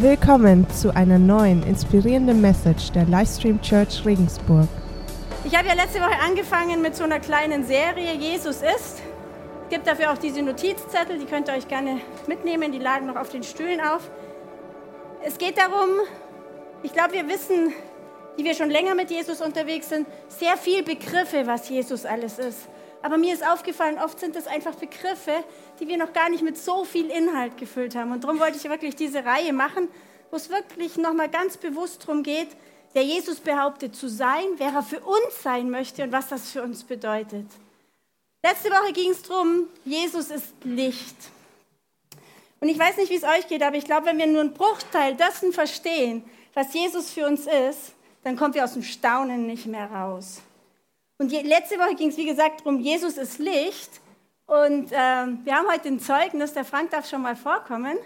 Willkommen zu einer neuen inspirierenden Message der Livestream Church Regensburg. Ich habe ja letzte Woche angefangen mit so einer kleinen Serie, Jesus ist. Es gibt dafür auch diese Notizzettel, die könnt ihr euch gerne mitnehmen, die lagen noch auf den Stühlen auf. Es geht darum, ich glaube, wir wissen, die wir schon länger mit Jesus unterwegs sind, sehr viel Begriffe, was Jesus alles ist. Aber mir ist aufgefallen, oft sind es einfach Begriffe, die wir noch gar nicht mit so viel Inhalt gefüllt haben. Und darum wollte ich wirklich diese Reihe machen, wo es wirklich nochmal ganz bewusst darum geht, der Jesus behauptet zu sein, wer er für uns sein möchte und was das für uns bedeutet. Letzte Woche ging es darum, Jesus ist Licht. Und ich weiß nicht, wie es euch geht, aber ich glaube, wenn wir nur einen Bruchteil dessen verstehen, was Jesus für uns ist, dann kommen wir aus dem Staunen nicht mehr raus. Und die, letzte Woche ging es, wie gesagt, darum, Jesus ist Licht. Und ähm, wir haben heute ein Zeugnis, der Frank darf schon mal vorkommen.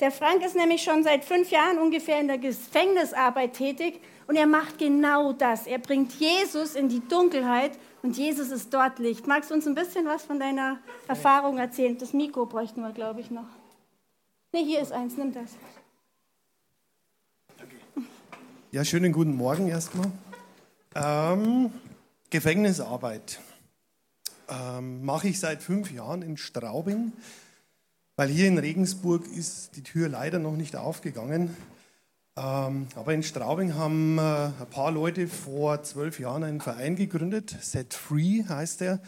Der Frank ist nämlich schon seit fünf Jahren ungefähr in der Gefängnisarbeit tätig und er macht genau das. Er bringt Jesus in die Dunkelheit und Jesus ist dort Licht. Magst du uns ein bisschen was von deiner Erfahrung erzählen? Das Mikro bräuchten wir, glaube ich, noch. Ne, hier ist eins, nimm das. Ja, schönen guten Morgen erstmal. Ähm, Gefängnisarbeit ähm, mache ich seit fünf Jahren in Straubing, weil hier in Regensburg ist die Tür leider noch nicht aufgegangen. Ähm, aber in Straubing haben äh, ein paar Leute vor zwölf Jahren einen Verein gegründet, Set Free heißt er,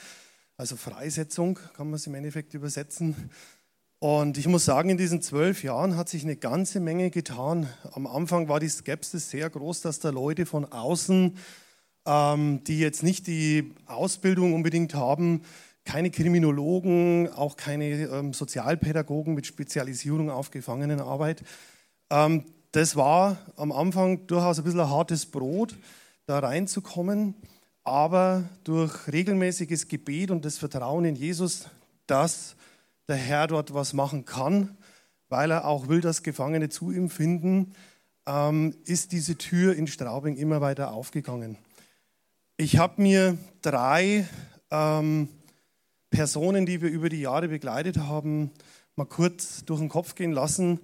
also Freisetzung kann man es im Endeffekt übersetzen. Und ich muss sagen, in diesen zwölf Jahren hat sich eine ganze Menge getan. Am Anfang war die Skepsis sehr groß, dass da Leute von außen ähm, die jetzt nicht die Ausbildung unbedingt haben, keine Kriminologen, auch keine ähm, Sozialpädagogen mit Spezialisierung auf Gefangenenarbeit. Ähm, das war am Anfang durchaus ein bisschen ein hartes Brot, da reinzukommen, aber durch regelmäßiges Gebet und das Vertrauen in Jesus, dass der Herr dort was machen kann, weil er auch will, dass Gefangene zu ihm finden, ähm, ist diese Tür in Straubing immer weiter aufgegangen. Ich habe mir drei ähm, Personen, die wir über die Jahre begleitet haben, mal kurz durch den Kopf gehen lassen,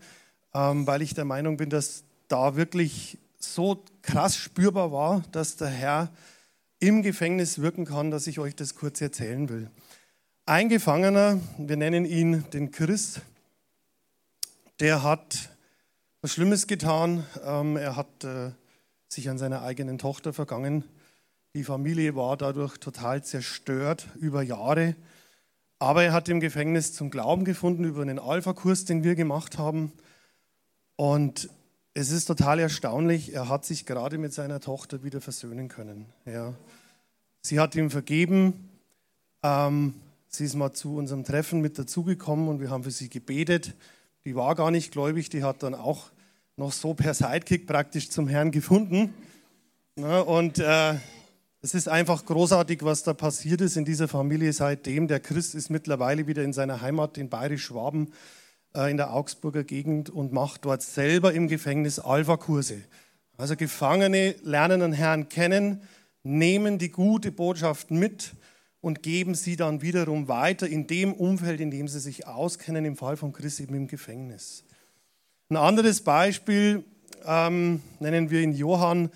ähm, weil ich der Meinung bin, dass da wirklich so krass spürbar war, dass der Herr im Gefängnis wirken kann, dass ich euch das kurz erzählen will. Ein Gefangener, wir nennen ihn den Chris, der hat was Schlimmes getan. Ähm, er hat äh, sich an seiner eigenen Tochter vergangen. Die Familie war dadurch total zerstört über Jahre. Aber er hat im Gefängnis zum Glauben gefunden über einen Alpha-Kurs, den wir gemacht haben. Und es ist total erstaunlich, er hat sich gerade mit seiner Tochter wieder versöhnen können. Ja. Sie hat ihm vergeben. Ähm, sie ist mal zu unserem Treffen mit dazugekommen und wir haben für sie gebetet. Die war gar nicht gläubig, die hat dann auch noch so per Sidekick praktisch zum Herrn gefunden. Ja, und äh, es ist einfach großartig, was da passiert ist in dieser Familie seitdem. Der Christ ist mittlerweile wieder in seiner Heimat in Bayerisch-Schwaben äh, in der Augsburger Gegend und macht dort selber im Gefängnis Alpha-Kurse. Also Gefangene lernen den Herrn kennen, nehmen die gute Botschaft mit und geben sie dann wiederum weiter in dem Umfeld, in dem sie sich auskennen, im Fall von Christ eben im Gefängnis. Ein anderes Beispiel ähm, nennen wir ihn Johann,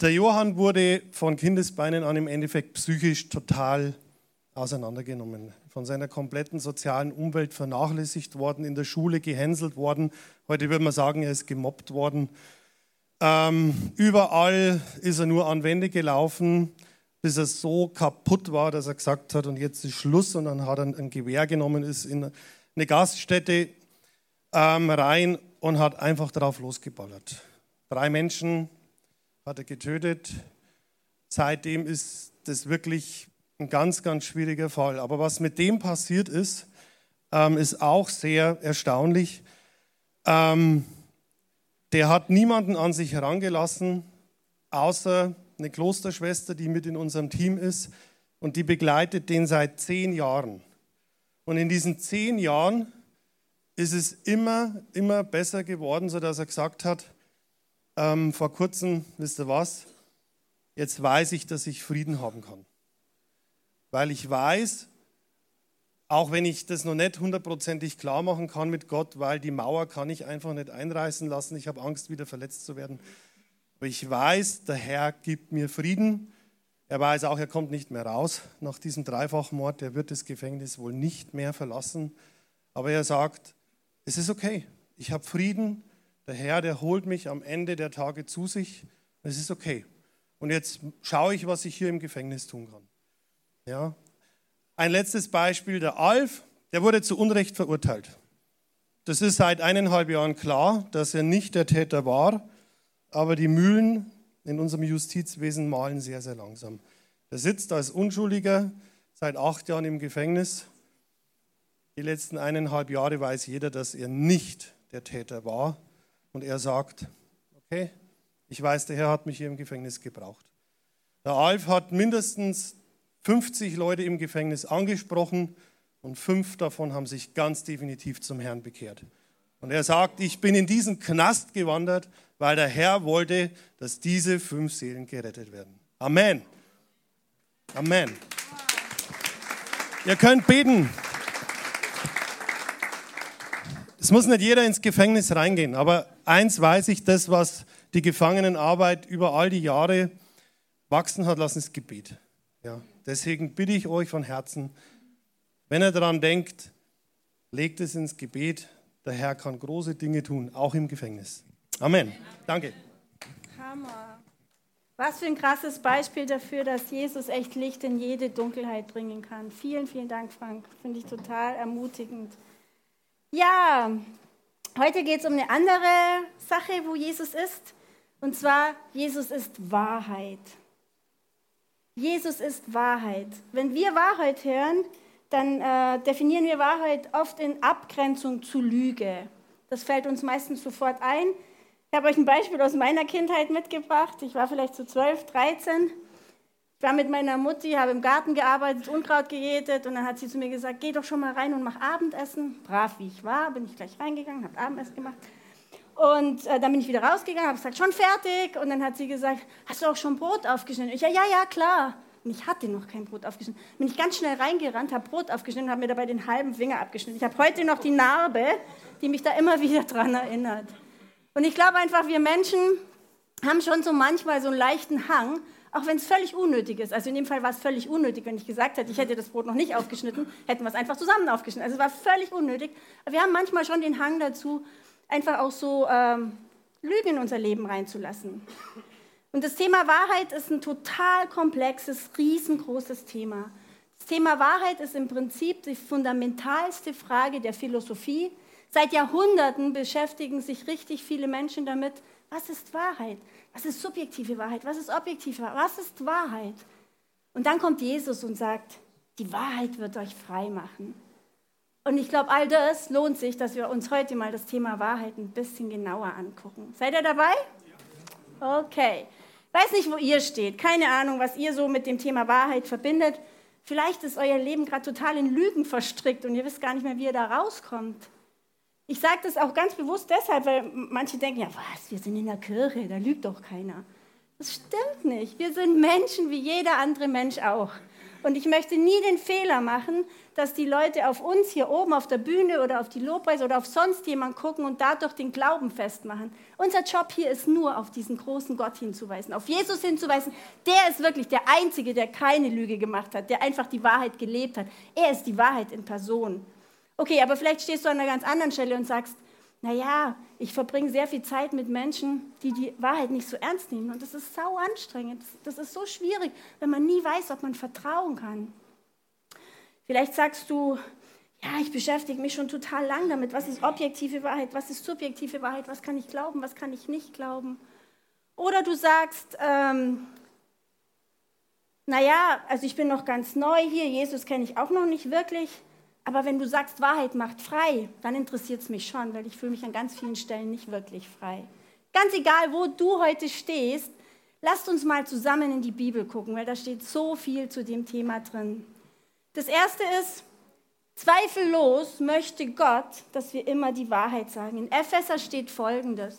der Johann wurde von Kindesbeinen an im Endeffekt psychisch total auseinandergenommen, von seiner kompletten sozialen Umwelt vernachlässigt worden, in der Schule gehänselt worden. Heute würde man sagen, er ist gemobbt worden. Ähm, überall ist er nur an Wände gelaufen, bis er so kaputt war, dass er gesagt hat, und jetzt ist Schluss. Und dann hat er ein Gewehr genommen, ist in eine Gaststätte ähm, rein und hat einfach darauf losgeballert. Drei Menschen hat er getötet. Seitdem ist das wirklich ein ganz, ganz schwieriger Fall. Aber was mit dem passiert ist, ähm, ist auch sehr erstaunlich. Ähm, der hat niemanden an sich herangelassen, außer eine Klosterschwester, die mit in unserem Team ist und die begleitet den seit zehn Jahren. Und in diesen zehn Jahren ist es immer, immer besser geworden, sodass er gesagt hat, ähm, vor kurzem, wisst ihr was, jetzt weiß ich, dass ich Frieden haben kann. Weil ich weiß, Auch wenn ich das noch nicht hundertprozentig klar machen kann mit Gott, weil die Mauer kann ich einfach nicht einreißen lassen. Ich habe Angst, wieder verletzt zu werden. Aber ich weiß, der Herr gibt mir Frieden. Er weiß auch, er kommt nicht mehr raus nach diesem Dreifachmord. Er wird das Gefängnis wohl nicht mehr verlassen. Aber er sagt, es ist okay. Ich habe Frieden. Der Herr, der holt mich am Ende der Tage zu sich. Es ist okay. Und jetzt schaue ich, was ich hier im Gefängnis tun kann. Ja, ein letztes Beispiel, der Alf, der wurde zu Unrecht verurteilt. Das ist seit eineinhalb Jahren klar, dass er nicht der Täter war, aber die Mühlen in unserem Justizwesen malen sehr, sehr langsam. Er sitzt als Unschuldiger seit acht Jahren im Gefängnis. Die letzten eineinhalb Jahre weiß jeder, dass er nicht der Täter war. Und er sagt, okay, ich weiß, der Herr hat mich hier im Gefängnis gebraucht. Der Alf hat mindestens 50 Leute im Gefängnis angesprochen und fünf davon haben sich ganz definitiv zum Herrn bekehrt. Und er sagt, ich bin in diesen Knast gewandert, weil der Herr wollte, dass diese fünf Seelen gerettet werden. Amen. Amen. Ihr könnt beten. Es muss nicht jeder ins Gefängnis reingehen, aber eins weiß ich, das, was die Gefangenenarbeit über all die Jahre wachsen hat lassen, ist Gebet. Ja. Deswegen bitte ich euch von Herzen, wenn ihr daran denkt, legt es ins Gebet. Der Herr kann große Dinge tun, auch im Gefängnis. Amen. Danke. Hammer. Was für ein krasses Beispiel dafür, dass Jesus echt Licht in jede Dunkelheit bringen kann. Vielen, vielen Dank, Frank. Finde ich total ermutigend. Ja, heute geht es um eine andere Sache, wo Jesus ist. Und zwar, Jesus ist Wahrheit. Jesus ist Wahrheit. Wenn wir Wahrheit hören, dann äh, definieren wir Wahrheit oft in Abgrenzung zu Lüge. Das fällt uns meistens sofort ein. Ich habe euch ein Beispiel aus meiner Kindheit mitgebracht. Ich war vielleicht so 12, 13. War mit meiner Mutti, habe im Garten gearbeitet, Unkraut gejätet und dann hat sie zu mir gesagt, geh doch schon mal rein und mach Abendessen. Brav wie ich war, bin ich gleich reingegangen, habe Abendessen gemacht. Und äh, dann bin ich wieder rausgegangen, habe gesagt, schon fertig. Und dann hat sie gesagt, hast du auch schon Brot aufgeschnitten? Ich, ja, ja, ja, klar. Und ich hatte noch kein Brot aufgeschnitten. Bin ich ganz schnell reingerannt, habe Brot aufgeschnitten und habe mir dabei den halben Finger abgeschnitten. Ich habe heute noch die Narbe, die mich da immer wieder dran erinnert. Und ich glaube einfach, wir Menschen haben schon so manchmal so einen leichten Hang, auch wenn es völlig unnötig ist. Also in dem Fall war es völlig unnötig, wenn ich gesagt hätte, ich hätte das Brot noch nicht aufgeschnitten, hätten wir es einfach zusammen aufgeschnitten. Also es war völlig unnötig. Aber wir haben manchmal schon den Hang dazu, einfach auch so ähm, Lügen in unser Leben reinzulassen. Und das Thema Wahrheit ist ein total komplexes, riesengroßes Thema. Das Thema Wahrheit ist im Prinzip die fundamentalste Frage der Philosophie. Seit Jahrhunderten beschäftigen sich richtig viele Menschen damit, was ist Wahrheit? Was ist subjektive Wahrheit? Was ist objektive Wahrheit? Was ist Wahrheit? Und dann kommt Jesus und sagt, die Wahrheit wird euch frei machen. Und ich glaube, all das lohnt sich, dass wir uns heute mal das Thema Wahrheit ein bisschen genauer angucken. Seid ihr dabei? Okay. Weiß nicht, wo ihr steht. Keine Ahnung, was ihr so mit dem Thema Wahrheit verbindet. Vielleicht ist euer Leben gerade total in Lügen verstrickt und ihr wisst gar nicht mehr, wie ihr da rauskommt. Ich sage das auch ganz bewusst deshalb, weil manche denken, ja was, wir sind in der Kirche, da lügt doch keiner. Das stimmt nicht. Wir sind Menschen wie jeder andere Mensch auch. Und ich möchte nie den Fehler machen, dass die Leute auf uns hier oben auf der Bühne oder auf die Lobpreis oder auf sonst jemanden gucken und dadurch den Glauben festmachen. Unser Job hier ist nur, auf diesen großen Gott hinzuweisen, auf Jesus hinzuweisen. Der ist wirklich der Einzige, der keine Lüge gemacht hat, der einfach die Wahrheit gelebt hat. Er ist die Wahrheit in Person. Okay, aber vielleicht stehst du an einer ganz anderen Stelle und sagst, naja, ich verbringe sehr viel Zeit mit Menschen, die die Wahrheit nicht so ernst nehmen. Und das ist sau anstrengend. Das ist so schwierig, wenn man nie weiß, ob man vertrauen kann. Vielleicht sagst du, ja, ich beschäftige mich schon total lang damit. Was ist objektive Wahrheit? Was ist subjektive Wahrheit? Was kann ich glauben? Was kann ich nicht glauben? Oder du sagst, ähm, naja, also ich bin noch ganz neu hier, Jesus kenne ich auch noch nicht wirklich. Aber wenn du sagst, Wahrheit macht frei, dann interessiert es mich schon, weil ich fühle mich an ganz vielen Stellen nicht wirklich frei. Ganz egal, wo du heute stehst, lasst uns mal zusammen in die Bibel gucken, weil da steht so viel zu dem Thema drin. Das erste ist, zweifellos möchte Gott, dass wir immer die Wahrheit sagen. In Epheser steht folgendes.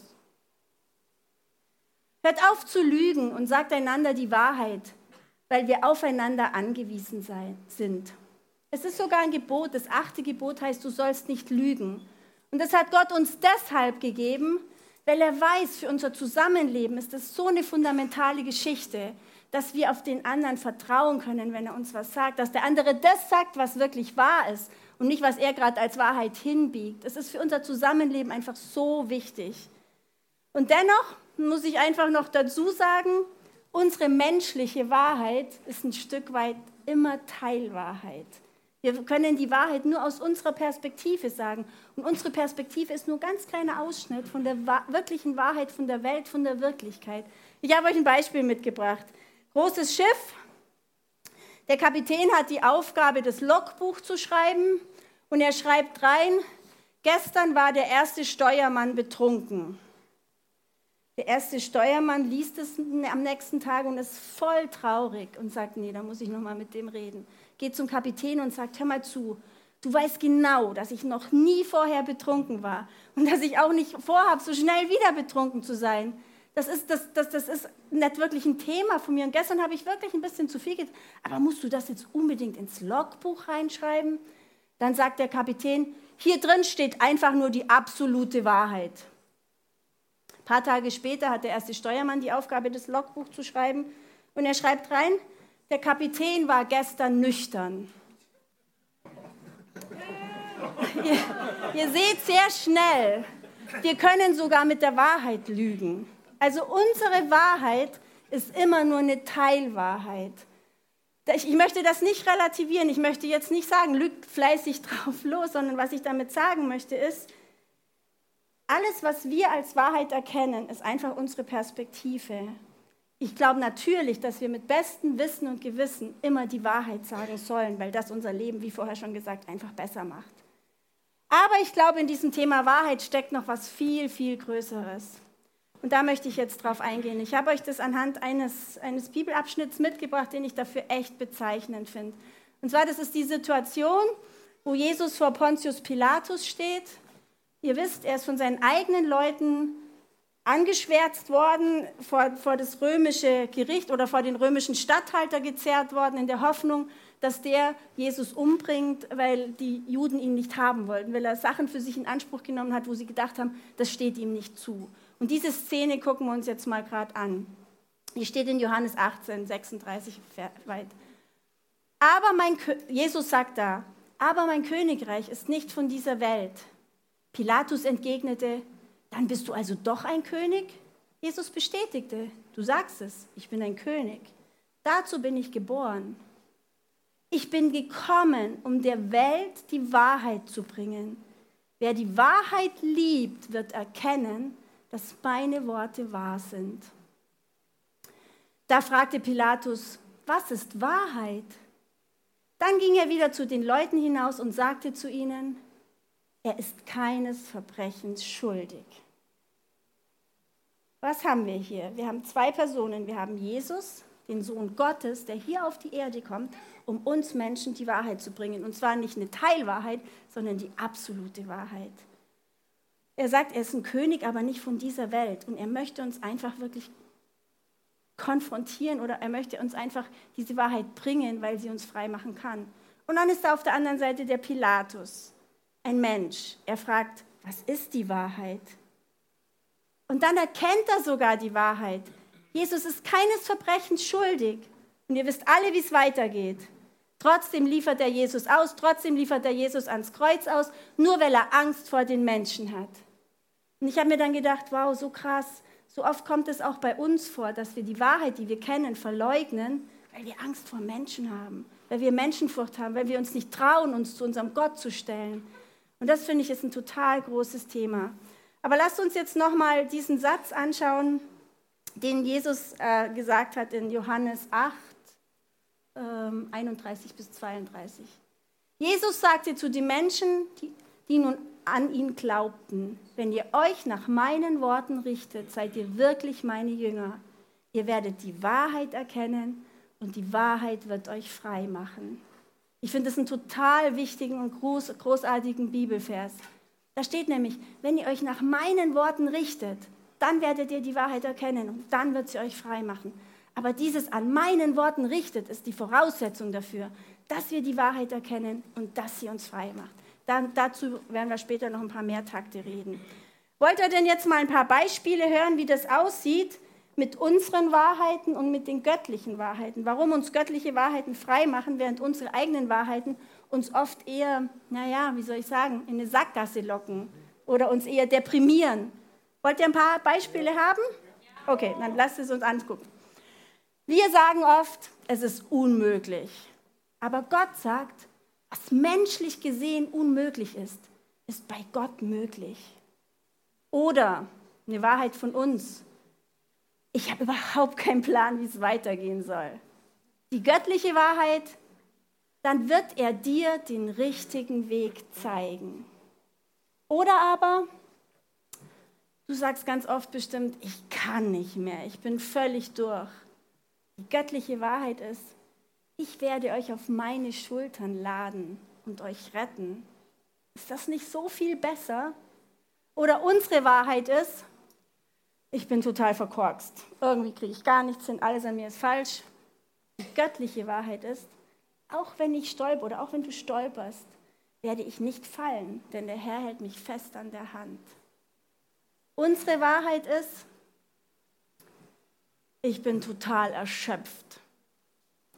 Hört auf zu lügen und sagt einander die Wahrheit, weil wir aufeinander angewiesen sind. Es ist sogar ein Gebot. Das achte Gebot heißt, du sollst nicht lügen. Und das hat Gott uns deshalb gegeben, weil er weiß, für unser Zusammenleben ist das so eine fundamentale Geschichte, dass wir auf den anderen vertrauen können, wenn er uns was sagt, dass der andere das sagt, was wirklich wahr ist und nicht, was er gerade als Wahrheit hinbiegt. Es ist für unser Zusammenleben einfach so wichtig. Und dennoch muss ich einfach noch dazu sagen, unsere menschliche Wahrheit ist ein Stück weit immer Teilwahrheit. Wir können die Wahrheit nur aus unserer Perspektive sagen. Und unsere Perspektive ist nur ein ganz kleiner Ausschnitt von der wirklichen Wahrheit, von der Welt, von der Wirklichkeit. Ich habe euch ein Beispiel mitgebracht. Großes Schiff. Der Kapitän hat die Aufgabe, das Logbuch zu schreiben. Und er schreibt rein, gestern war der erste Steuermann betrunken. Der erste Steuermann liest es am nächsten Tag und ist voll traurig und sagt, nee, da muss ich noch mal mit dem reden geht zum Kapitän und sagt, hör mal zu, du weißt genau, dass ich noch nie vorher betrunken war und dass ich auch nicht vorhabe, so schnell wieder betrunken zu sein. Das ist, das, das, das ist nicht wirklich ein Thema von mir. Und gestern habe ich wirklich ein bisschen zu viel getan. Aber musst du das jetzt unbedingt ins Logbuch reinschreiben? Dann sagt der Kapitän, hier drin steht einfach nur die absolute Wahrheit. Ein paar Tage später hat der erste Steuermann die Aufgabe, das Logbuch zu schreiben. Und er schreibt rein, der Kapitän war gestern nüchtern. ihr, ihr seht sehr schnell, wir können sogar mit der Wahrheit lügen. Also unsere Wahrheit ist immer nur eine Teilwahrheit. Ich, ich möchte das nicht relativieren. Ich möchte jetzt nicht sagen, lügt fleißig drauf los, sondern was ich damit sagen möchte ist, alles, was wir als Wahrheit erkennen, ist einfach unsere Perspektive. Ich glaube natürlich, dass wir mit bestem Wissen und Gewissen immer die Wahrheit sagen sollen, weil das unser Leben, wie vorher schon gesagt, einfach besser macht. Aber ich glaube, in diesem Thema Wahrheit steckt noch was viel, viel Größeres. Und da möchte ich jetzt drauf eingehen. Ich habe euch das anhand eines, eines Bibelabschnitts mitgebracht, den ich dafür echt bezeichnend finde. Und zwar, das ist die Situation, wo Jesus vor Pontius Pilatus steht. Ihr wisst, er ist von seinen eigenen Leuten angeschwärzt worden, vor, vor das römische Gericht oder vor den römischen Statthalter gezerrt worden, in der Hoffnung, dass der Jesus umbringt, weil die Juden ihn nicht haben wollten, weil er Sachen für sich in Anspruch genommen hat, wo sie gedacht haben, das steht ihm nicht zu. Und diese Szene gucken wir uns jetzt mal gerade an. Die steht in Johannes 18, 36 weit. Aber mein, Jesus sagt da, aber mein Königreich ist nicht von dieser Welt. Pilatus entgegnete, dann bist du also doch ein König? Jesus bestätigte, du sagst es, ich bin ein König. Dazu bin ich geboren. Ich bin gekommen, um der Welt die Wahrheit zu bringen. Wer die Wahrheit liebt, wird erkennen, dass meine Worte wahr sind. Da fragte Pilatus, was ist Wahrheit? Dann ging er wieder zu den Leuten hinaus und sagte zu ihnen, er ist keines Verbrechens schuldig. Was haben wir hier? Wir haben zwei Personen. Wir haben Jesus, den Sohn Gottes, der hier auf die Erde kommt, um uns Menschen die Wahrheit zu bringen. Und zwar nicht eine Teilwahrheit, sondern die absolute Wahrheit. Er sagt, er ist ein König, aber nicht von dieser Welt. Und er möchte uns einfach wirklich konfrontieren oder er möchte uns einfach diese Wahrheit bringen, weil sie uns frei machen kann. Und dann ist da auf der anderen Seite der Pilatus, ein Mensch. Er fragt, was ist die Wahrheit? Und dann erkennt er sogar die Wahrheit. Jesus ist keines Verbrechens schuldig. Und ihr wisst alle, wie es weitergeht. Trotzdem liefert er Jesus aus, trotzdem liefert er Jesus ans Kreuz aus, nur weil er Angst vor den Menschen hat. Und ich habe mir dann gedacht, wow, so krass. So oft kommt es auch bei uns vor, dass wir die Wahrheit, die wir kennen, verleugnen, weil wir Angst vor Menschen haben, weil wir Menschenfurcht haben, weil wir uns nicht trauen, uns zu unserem Gott zu stellen. Und das finde ich ist ein total großes Thema. Aber lasst uns jetzt nochmal diesen Satz anschauen, den Jesus äh, gesagt hat in Johannes 8, ähm, 31 bis 32. Jesus sagte zu den Menschen, die, die nun an ihn glaubten, wenn ihr euch nach meinen Worten richtet, seid ihr wirklich meine Jünger. Ihr werdet die Wahrheit erkennen und die Wahrheit wird euch frei machen. Ich finde das einen total wichtigen und groß, großartigen Bibelvers. Da steht nämlich, wenn ihr euch nach meinen Worten richtet, dann werdet ihr die Wahrheit erkennen und dann wird sie euch frei machen. Aber dieses an meinen Worten richtet ist die Voraussetzung dafür, dass wir die Wahrheit erkennen und dass sie uns frei macht. Dann, dazu werden wir später noch ein paar mehr Takte reden. Wollt ihr denn jetzt mal ein paar Beispiele hören, wie das aussieht mit unseren Wahrheiten und mit den göttlichen Wahrheiten? Warum uns göttliche Wahrheiten frei machen, während unsere eigenen Wahrheiten uns oft eher, naja, wie soll ich sagen, in eine Sackgasse locken oder uns eher deprimieren. Wollt ihr ein paar Beispiele haben? Okay, dann lasst es uns angucken. Wir sagen oft, es ist unmöglich. Aber Gott sagt, was menschlich gesehen unmöglich ist, ist bei Gott möglich. Oder eine Wahrheit von uns. Ich habe überhaupt keinen Plan, wie es weitergehen soll. Die göttliche Wahrheit, dann wird er dir den richtigen Weg zeigen. Oder aber, du sagst ganz oft bestimmt, ich kann nicht mehr, ich bin völlig durch. Die göttliche Wahrheit ist, ich werde euch auf meine Schultern laden und euch retten. Ist das nicht so viel besser? Oder unsere Wahrheit ist, ich bin total verkorkst. Irgendwie kriege ich gar nichts hin, alles an mir ist falsch. Die göttliche Wahrheit ist, auch wenn ich stolper oder auch wenn du stolperst, werde ich nicht fallen, denn der Herr hält mich fest an der Hand. Unsere Wahrheit ist, ich bin total erschöpft.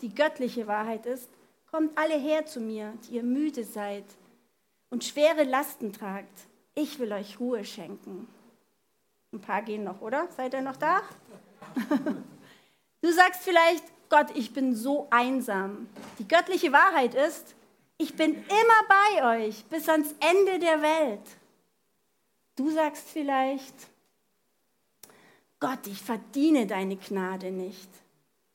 Die göttliche Wahrheit ist, kommt alle her zu mir, die ihr müde seid und schwere Lasten tragt. Ich will euch Ruhe schenken. Ein paar gehen noch, oder? Seid ihr noch da? Du sagst vielleicht, Gott, ich bin so einsam. Die göttliche Wahrheit ist, ich bin immer bei euch bis ans Ende der Welt. Du sagst vielleicht, Gott, ich verdiene deine Gnade nicht.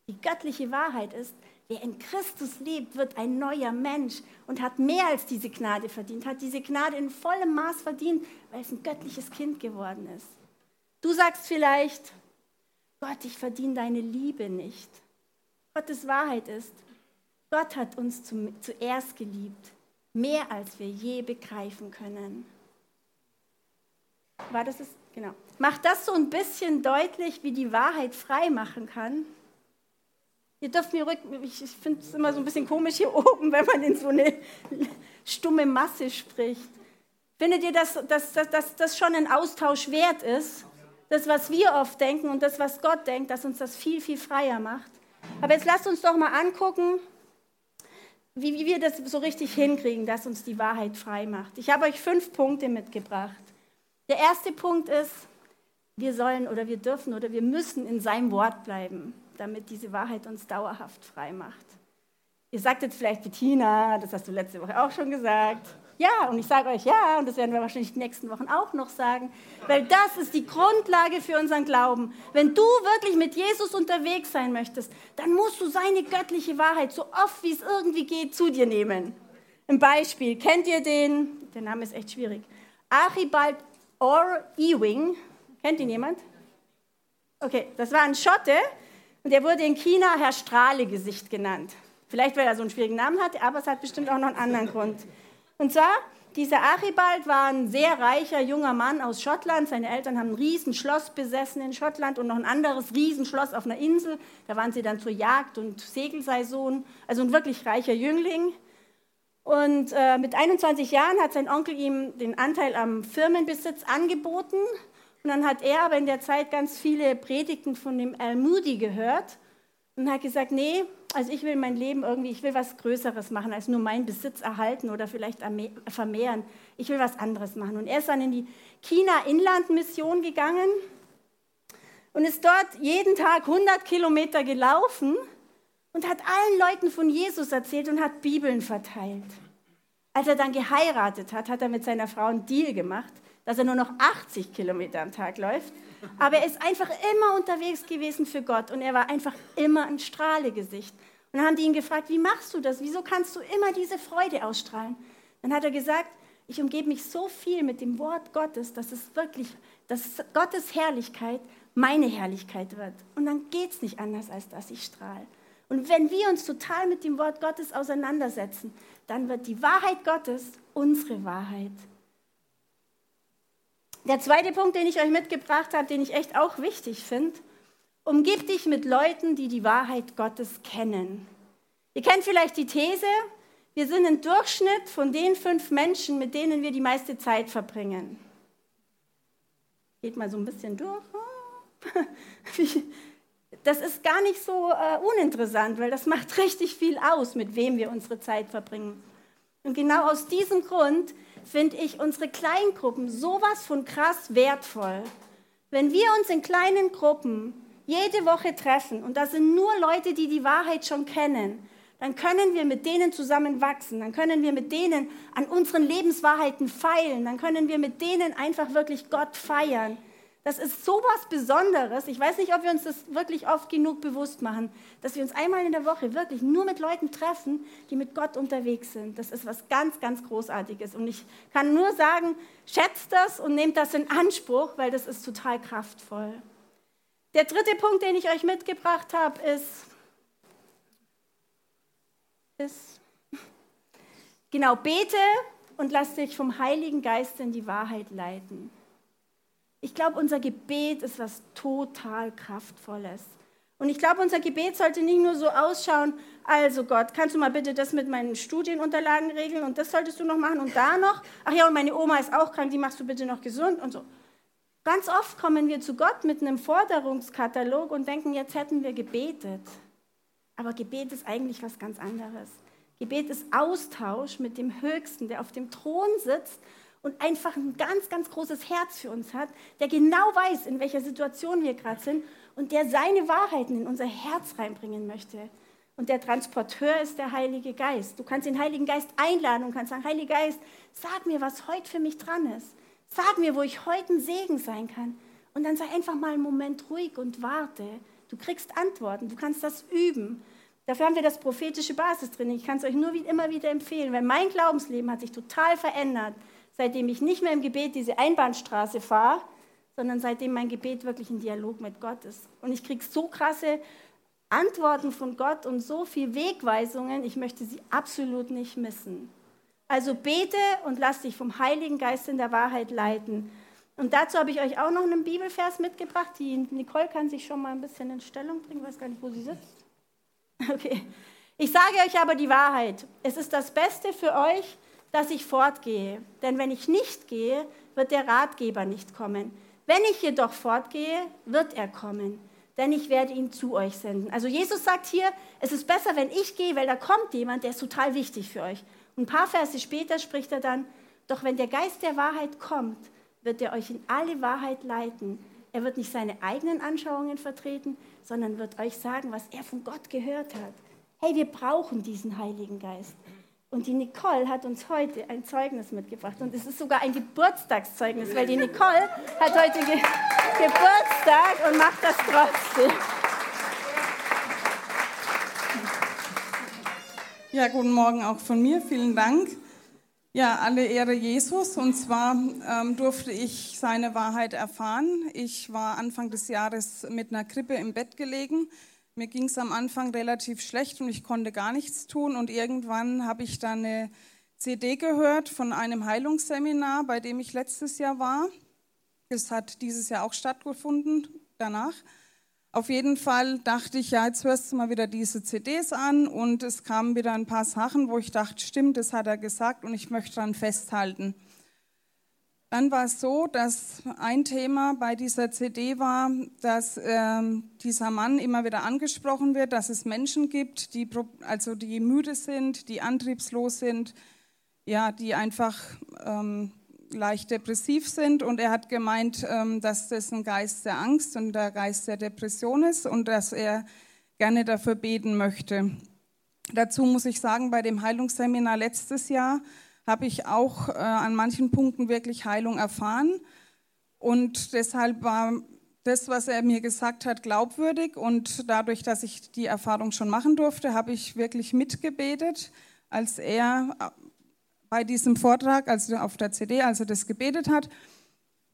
Die göttliche Wahrheit ist, wer in Christus lebt, wird ein neuer Mensch und hat mehr als diese Gnade verdient, hat diese Gnade in vollem Maß verdient, weil es ein göttliches Kind geworden ist. Du sagst vielleicht, Gott, ich verdiene deine Liebe nicht. Gottes Wahrheit ist, Gott hat uns zum, zuerst geliebt, mehr als wir je begreifen können. War das es? Genau. Macht das so ein bisschen deutlich, wie die Wahrheit frei machen kann? Ihr dürft mir rücken, ich finde es immer so ein bisschen komisch hier oben, wenn man in so eine stumme Masse spricht. Findet ihr, dass, dass, dass, dass das schon ein Austausch wert ist? Das, was wir oft denken und das, was Gott denkt, dass uns das viel, viel freier macht. Aber jetzt lasst uns doch mal angucken, wie, wie wir das so richtig hinkriegen, dass uns die Wahrheit frei macht. Ich habe euch fünf Punkte mitgebracht. Der erste Punkt ist, wir sollen oder wir dürfen oder wir müssen in seinem Wort bleiben, damit diese Wahrheit uns dauerhaft frei macht. Ihr sagt jetzt vielleicht, Bettina, das hast du letzte Woche auch schon gesagt. Ja, und ich sage euch ja, und das werden wir wahrscheinlich die nächsten Wochen auch noch sagen, weil das ist die Grundlage für unseren Glauben. Wenn du wirklich mit Jesus unterwegs sein möchtest, dann musst du seine göttliche Wahrheit so oft wie es irgendwie geht zu dir nehmen. Ein Beispiel, kennt ihr den, der Name ist echt schwierig, Archibald Orr Ewing, kennt ihn jemand? Okay, das war ein Schotte und der wurde in China Herr Strahlegesicht genannt. Vielleicht, weil er so einen schwierigen Namen hatte, aber es hat bestimmt auch noch einen anderen Grund. Und zwar, dieser Archibald war ein sehr reicher junger Mann aus Schottland. Seine Eltern haben ein Riesenschloss besessen in Schottland und noch ein anderes Riesenschloss auf einer Insel. Da waren sie dann zur Jagd und Segelsaison. Also ein wirklich reicher Jüngling. Und äh, mit 21 Jahren hat sein Onkel ihm den Anteil am Firmenbesitz angeboten. Und dann hat er aber in der Zeit ganz viele Predigten von dem Al Moody gehört und hat gesagt, nee, also ich will mein Leben irgendwie, ich will was Größeres machen, als nur meinen Besitz erhalten oder vielleicht vermehren. Ich will was anderes machen. Und er ist dann in die China-Inland-Mission gegangen und ist dort jeden Tag 100 Kilometer gelaufen und hat allen Leuten von Jesus erzählt und hat Bibeln verteilt. Als er dann geheiratet hat, hat er mit seiner Frau einen Deal gemacht, dass er nur noch 80 Kilometer am Tag läuft aber er ist einfach immer unterwegs gewesen für Gott und er war einfach immer ein Strahlegesicht. Und dann haben die ihn gefragt, wie machst du das? Wieso kannst du immer diese Freude ausstrahlen? Dann hat er gesagt, ich umgebe mich so viel mit dem Wort Gottes, dass es wirklich, dass Gottes Herrlichkeit meine Herrlichkeit wird. Und dann geht es nicht anders, als dass ich strahle. Und wenn wir uns total mit dem Wort Gottes auseinandersetzen, dann wird die Wahrheit Gottes unsere Wahrheit. Der zweite Punkt, den ich euch mitgebracht habe, den ich echt auch wichtig finde, umgib dich mit Leuten, die die Wahrheit Gottes kennen. Ihr kennt vielleicht die These, wir sind ein Durchschnitt von den fünf Menschen, mit denen wir die meiste Zeit verbringen. Geht mal so ein bisschen durch. Das ist gar nicht so äh, uninteressant, weil das macht richtig viel aus, mit wem wir unsere Zeit verbringen. Und genau aus diesem Grund finde ich unsere Kleingruppen sowas von krass wertvoll. Wenn wir uns in kleinen Gruppen jede Woche treffen und da sind nur Leute, die die Wahrheit schon kennen, dann können wir mit denen zusammen wachsen, dann können wir mit denen an unseren Lebenswahrheiten feilen, dann können wir mit denen einfach wirklich Gott feiern. Das ist so was Besonderes. Ich weiß nicht, ob wir uns das wirklich oft genug bewusst machen, dass wir uns einmal in der Woche wirklich nur mit Leuten treffen, die mit Gott unterwegs sind. Das ist was ganz, ganz Großartiges. Und ich kann nur sagen, schätzt das und nehmt das in Anspruch, weil das ist total kraftvoll. Der dritte Punkt, den ich euch mitgebracht habe, ist, ist genau, bete und lass dich vom Heiligen Geist in die Wahrheit leiten. Ich glaube, unser Gebet ist was total Kraftvolles. Und ich glaube, unser Gebet sollte nicht nur so ausschauen, also Gott, kannst du mal bitte das mit meinen Studienunterlagen regeln und das solltest du noch machen und da noch. Ach ja, und meine Oma ist auch krank, die machst du bitte noch gesund und so. Ganz oft kommen wir zu Gott mit einem Forderungskatalog und denken, jetzt hätten wir gebetet. Aber Gebet ist eigentlich was ganz anderes. Gebet ist Austausch mit dem Höchsten, der auf dem Thron sitzt und einfach ein ganz, ganz großes Herz für uns hat, der genau weiß, in welcher Situation wir gerade sind und der seine Wahrheiten in unser Herz reinbringen möchte. Und der Transporteur ist der Heilige Geist. Du kannst den Heiligen Geist einladen und kannst sagen, Heiliger Geist, sag mir, was heute für mich dran ist. Sag mir, wo ich heute ein Segen sein kann. Und dann sei einfach mal einen Moment ruhig und warte. Du kriegst Antworten, du kannst das üben. Dafür haben wir das prophetische Basis drin. Ich kann es euch nur immer wieder empfehlen, weil mein Glaubensleben hat sich total verändert, seitdem ich nicht mehr im Gebet diese Einbahnstraße fahre, sondern seitdem mein Gebet wirklich ein Dialog mit Gott ist. Und ich kriege so krasse Antworten von Gott und so viel Wegweisungen, ich möchte sie absolut nicht missen. Also bete und lass dich vom Heiligen Geist in der Wahrheit leiten. Und dazu habe ich euch auch noch einen Bibelvers mitgebracht. Die Nicole kann sich schon mal ein bisschen in Stellung bringen. Ich weiß gar nicht, wo sie sitzt. Okay. Ich sage euch aber die Wahrheit. Es ist das Beste für euch, dass ich fortgehe. Denn wenn ich nicht gehe, wird der Ratgeber nicht kommen. Wenn ich jedoch fortgehe, wird er kommen. Denn ich werde ihn zu euch senden. Also Jesus sagt hier, es ist besser, wenn ich gehe, weil da kommt jemand, der ist total wichtig für euch. Und ein paar Verse später spricht er dann, doch wenn der Geist der Wahrheit kommt, wird er euch in alle Wahrheit leiten. Er wird nicht seine eigenen Anschauungen vertreten, sondern wird euch sagen, was er von Gott gehört hat. Hey, wir brauchen diesen Heiligen Geist. Und die Nicole hat uns heute ein Zeugnis mitgebracht. Und es ist sogar ein Geburtstagszeugnis, weil die Nicole hat heute Ge Geburtstag und macht das trotzdem. Ja, guten Morgen auch von mir. Vielen Dank. Ja, alle Ehre Jesus. Und zwar ähm, durfte ich seine Wahrheit erfahren. Ich war Anfang des Jahres mit einer Krippe im Bett gelegen mir ging es am Anfang relativ schlecht und ich konnte gar nichts tun. Und irgendwann habe ich dann eine CD gehört von einem Heilungsseminar, bei dem ich letztes Jahr war. Es hat dieses Jahr auch stattgefunden danach. Auf jeden Fall dachte ich, ja, jetzt hörst du mal wieder diese CDs an und es kamen wieder ein paar Sachen, wo ich dachte, stimmt, das hat er gesagt und ich möchte daran festhalten. Dann war es so, dass ein Thema bei dieser CD war, dass ähm, dieser Mann immer wieder angesprochen wird, dass es Menschen gibt, die, also die müde sind, die antriebslos sind, ja, die einfach ähm, leicht depressiv sind. Und er hat gemeint, ähm, dass das ein Geist der Angst und der Geist der Depression ist und dass er gerne dafür beten möchte. Dazu muss ich sagen, bei dem Heilungsseminar letztes Jahr habe ich auch äh, an manchen Punkten wirklich Heilung erfahren. Und deshalb war das, was er mir gesagt hat, glaubwürdig. Und dadurch, dass ich die Erfahrung schon machen durfte, habe ich wirklich mitgebetet, als er äh, bei diesem Vortrag, also auf der CD, als er das gebetet hat.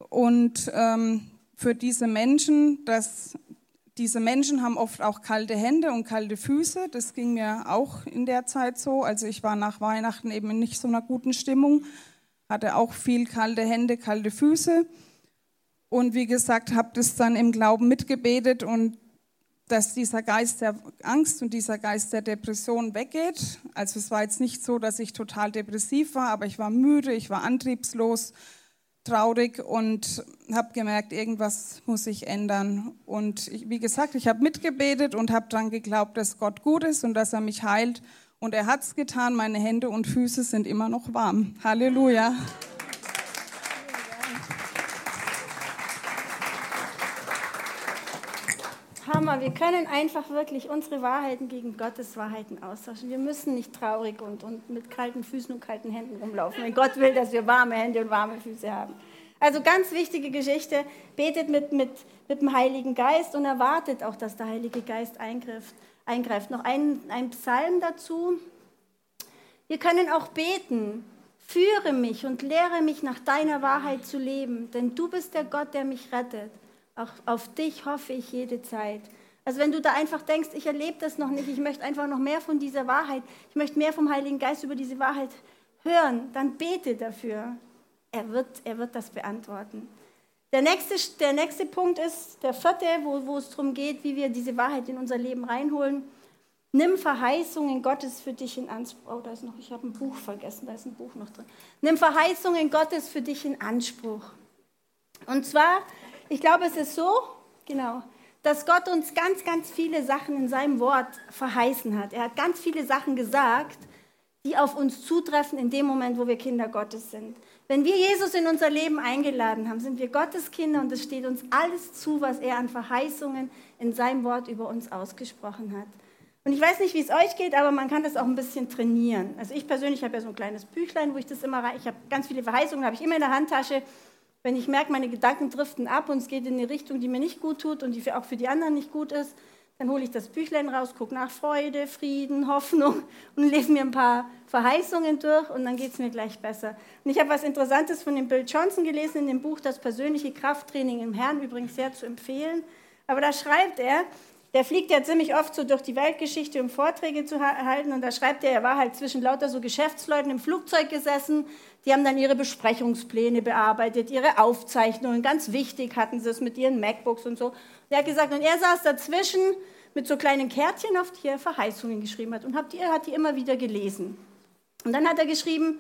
Und ähm, für diese Menschen, dass diese Menschen haben oft auch kalte Hände und kalte Füße. Das ging mir auch in der Zeit so. Also ich war nach Weihnachten eben in nicht so einer guten Stimmung, hatte auch viel kalte Hände, kalte Füße. Und wie gesagt, habe das dann im Glauben mitgebetet und dass dieser Geist der Angst und dieser Geist der Depression weggeht. Also es war jetzt nicht so, dass ich total depressiv war, aber ich war müde, ich war antriebslos, traurig und habe gemerkt, irgendwas muss sich ändern. Und ich, wie gesagt, ich habe mitgebetet und habe daran geglaubt, dass Gott gut ist und dass er mich heilt. Und er hat es getan, meine Hände und Füße sind immer noch warm. Halleluja. Hammer, wir können einfach wirklich unsere Wahrheiten gegen Gottes Wahrheiten austauschen. Wir müssen nicht traurig und, und mit kalten Füßen und kalten Händen rumlaufen, wenn Gott will, dass wir warme Hände und warme Füße haben. Also ganz wichtige Geschichte, betet mit, mit, mit dem Heiligen Geist und erwartet auch, dass der Heilige Geist eingreift. eingreift. Noch ein, ein Psalm dazu. Wir können auch beten, führe mich und lehre mich nach deiner Wahrheit zu leben, denn du bist der Gott, der mich rettet. Auch auf dich hoffe ich jede Zeit. Also wenn du da einfach denkst, ich erlebe das noch nicht, ich möchte einfach noch mehr von dieser Wahrheit, ich möchte mehr vom Heiligen Geist über diese Wahrheit hören, dann bete dafür. Er wird, er wird das beantworten. Der nächste, der nächste Punkt ist der vierte, wo, wo es darum geht, wie wir diese Wahrheit in unser Leben reinholen. Nimm Verheißungen Gottes für dich in Anspruch. Oh, da ist noch, ich habe ein Buch vergessen, da ist ein Buch noch drin. Nimm Verheißungen Gottes für dich in Anspruch. Und zwar ich glaube, es ist so, genau, dass Gott uns ganz, ganz viele Sachen in seinem Wort verheißen hat. Er hat ganz viele Sachen gesagt, die auf uns zutreffen in dem Moment, wo wir Kinder Gottes sind. Wenn wir Jesus in unser Leben eingeladen haben, sind wir Gottes Kinder und es steht uns alles zu, was er an Verheißungen in seinem Wort über uns ausgesprochen hat. Und ich weiß nicht, wie es euch geht, aber man kann das auch ein bisschen trainieren. Also ich persönlich habe ja so ein kleines Büchlein, wo ich das immer, ich habe ganz viele Verheißungen, habe ich immer in der Handtasche wenn ich merke, meine Gedanken driften ab und es geht in eine Richtung, die mir nicht gut tut und die auch für die anderen nicht gut ist, dann hole ich das Büchlein raus, gucke nach Freude, Frieden, Hoffnung und lese mir ein paar Verheißungen durch und dann geht es mir gleich besser. Und ich habe was Interessantes von dem Bill Johnson gelesen in dem Buch Das persönliche Krafttraining im Herrn, übrigens sehr zu empfehlen. Aber da schreibt er, der fliegt ja ziemlich oft so durch die Weltgeschichte, um Vorträge zu halten. Und da schreibt er, er war halt zwischen lauter so Geschäftsleuten im Flugzeug gesessen. Die haben dann ihre Besprechungspläne bearbeitet, ihre Aufzeichnungen. Ganz wichtig hatten sie es mit ihren MacBooks und so. Und er hat gesagt, und er saß dazwischen mit so kleinen Kärtchen, auf die er Verheißungen geschrieben hat. Und hat die, hat die immer wieder gelesen. Und dann hat er geschrieben,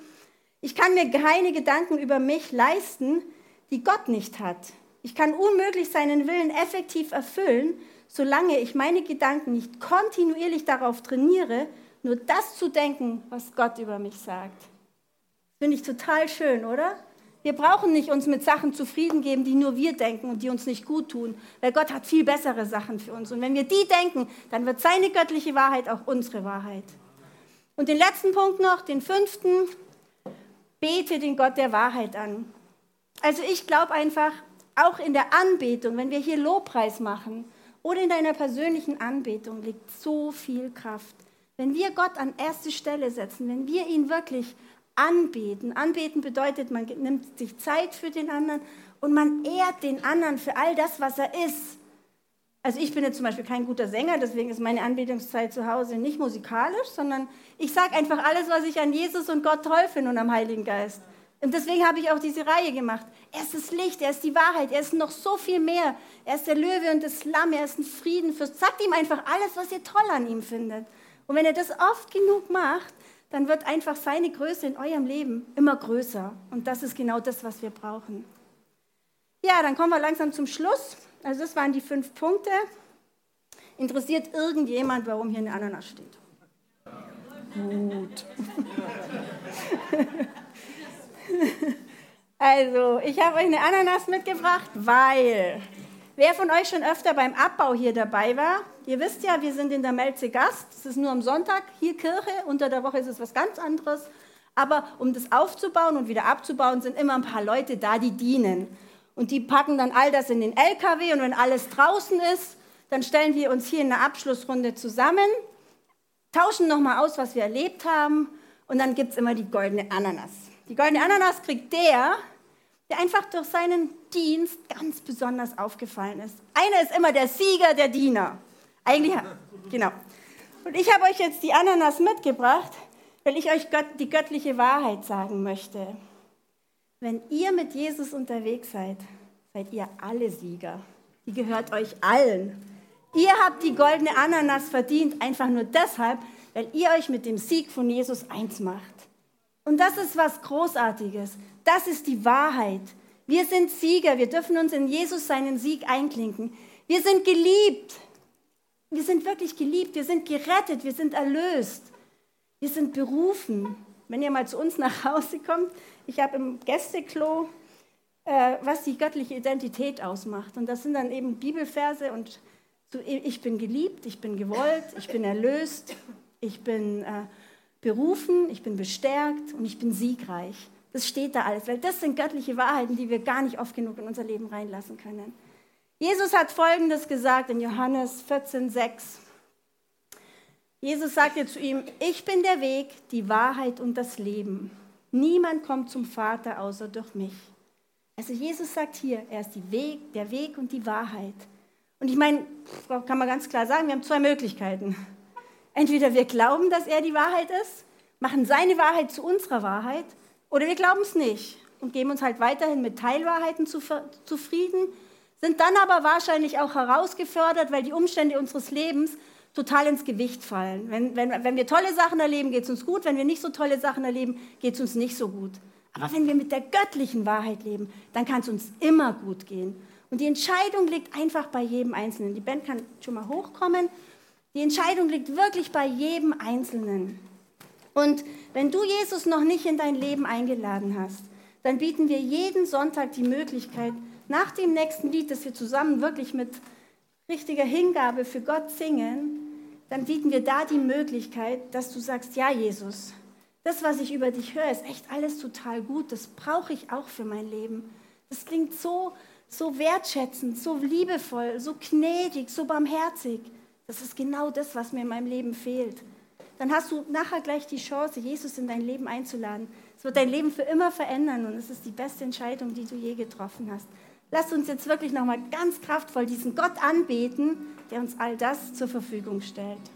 ich kann mir keine Gedanken über mich leisten, die Gott nicht hat. Ich kann unmöglich seinen Willen effektiv erfüllen, solange ich meine Gedanken nicht kontinuierlich darauf trainiere, nur das zu denken, was Gott über mich sagt. Finde ich total schön, oder? Wir brauchen nicht uns mit Sachen zufrieden geben, die nur wir denken und die uns nicht gut tun, weil Gott hat viel bessere Sachen für uns. Und wenn wir die denken, dann wird seine göttliche Wahrheit auch unsere Wahrheit. Und den letzten Punkt noch, den fünften, bete den Gott der Wahrheit an. Also ich glaube einfach, auch in der Anbetung, wenn wir hier Lobpreis machen, oder in deiner persönlichen Anbetung liegt so viel Kraft. Wenn wir Gott an erste Stelle setzen, wenn wir ihn wirklich anbeten, anbeten bedeutet, man nimmt sich Zeit für den anderen und man ehrt den anderen für all das, was er ist. Also ich bin jetzt zum Beispiel kein guter Sänger, deswegen ist meine Anbetungszeit zu Hause nicht musikalisch, sondern ich sage einfach alles, was ich an Jesus und Gott toll finde und am Heiligen Geist. Und deswegen habe ich auch diese Reihe gemacht. Er ist das Licht, er ist die Wahrheit, er ist noch so viel mehr. Er ist der Löwe und das Lamm, er ist ein Friedenfürst. Sagt ihm einfach alles, was ihr toll an ihm findet. Und wenn er das oft genug macht, dann wird einfach seine Größe in eurem Leben immer größer. Und das ist genau das, was wir brauchen. Ja, dann kommen wir langsam zum Schluss. Also das waren die fünf Punkte. Interessiert irgendjemand, warum hier eine Ananas steht? Gut. Also, ich habe euch eine Ananas mitgebracht, weil wer von euch schon öfter beim Abbau hier dabei war, ihr wisst ja, wir sind in der Melze Gast. Es ist nur am Sonntag hier Kirche, unter der Woche ist es was ganz anderes. Aber um das aufzubauen und wieder abzubauen, sind immer ein paar Leute da, die dienen. Und die packen dann all das in den LKW und wenn alles draußen ist, dann stellen wir uns hier in der Abschlussrunde zusammen, tauschen nochmal aus, was wir erlebt haben und dann gibt es immer die goldene Ananas. Die goldene Ananas kriegt der, der einfach durch seinen Dienst ganz besonders aufgefallen ist. Einer ist immer der Sieger, der Diener. Eigentlich, genau. Und ich habe euch jetzt die Ananas mitgebracht, weil ich euch die göttliche Wahrheit sagen möchte. Wenn ihr mit Jesus unterwegs seid, seid ihr alle Sieger. Die gehört euch allen. Ihr habt die goldene Ananas verdient, einfach nur deshalb, weil ihr euch mit dem Sieg von Jesus eins macht. Und das ist was Großartiges. Das ist die Wahrheit. Wir sind Sieger. Wir dürfen uns in Jesus seinen Sieg einklinken. Wir sind geliebt. Wir sind wirklich geliebt. Wir sind gerettet. Wir sind erlöst. Wir sind berufen. Wenn ihr mal zu uns nach Hause kommt, ich habe im Gästeklo, äh, was die göttliche Identität ausmacht. Und das sind dann eben Bibelverse und so, ich bin geliebt, ich bin gewollt, ich bin erlöst, ich bin äh, berufen, ich bin bestärkt und ich bin siegreich. Das steht da alles, weil das sind göttliche Wahrheiten, die wir gar nicht oft genug in unser Leben reinlassen können. Jesus hat Folgendes gesagt in Johannes 14, 6. Jesus sagte zu ihm, ich bin der Weg, die Wahrheit und das Leben. Niemand kommt zum Vater außer durch mich. Also Jesus sagt hier, er ist Weg, der Weg und die Wahrheit. Und ich meine, kann man ganz klar sagen, wir haben zwei Möglichkeiten. Entweder wir glauben, dass er die Wahrheit ist, machen seine Wahrheit zu unserer Wahrheit, oder wir glauben es nicht und geben uns halt weiterhin mit Teilwahrheiten zufrieden, sind dann aber wahrscheinlich auch herausgefordert, weil die Umstände unseres Lebens total ins Gewicht fallen. Wenn, wenn, wenn wir tolle Sachen erleben, geht es uns gut. Wenn wir nicht so tolle Sachen erleben, geht es uns nicht so gut. Aber wenn wir mit der göttlichen Wahrheit leben, dann kann es uns immer gut gehen. Und die Entscheidung liegt einfach bei jedem Einzelnen. Die Band kann schon mal hochkommen. Die Entscheidung liegt wirklich bei jedem Einzelnen. Und wenn du Jesus noch nicht in dein Leben eingeladen hast, dann bieten wir jeden Sonntag die Möglichkeit, nach dem nächsten Lied, das wir zusammen wirklich mit richtiger Hingabe für Gott singen, dann bieten wir da die Möglichkeit, dass du sagst, ja Jesus, das, was ich über dich höre, ist echt alles total gut, das brauche ich auch für mein Leben. Das klingt so, so wertschätzend, so liebevoll, so gnädig, so barmherzig. Das ist genau das, was mir in meinem Leben fehlt. Dann hast du nachher gleich die Chance, Jesus in dein Leben einzuladen. Es wird dein Leben für immer verändern und es ist die beste Entscheidung, die du je getroffen hast. Lasst uns jetzt wirklich nochmal ganz kraftvoll diesen Gott anbeten, der uns all das zur Verfügung stellt.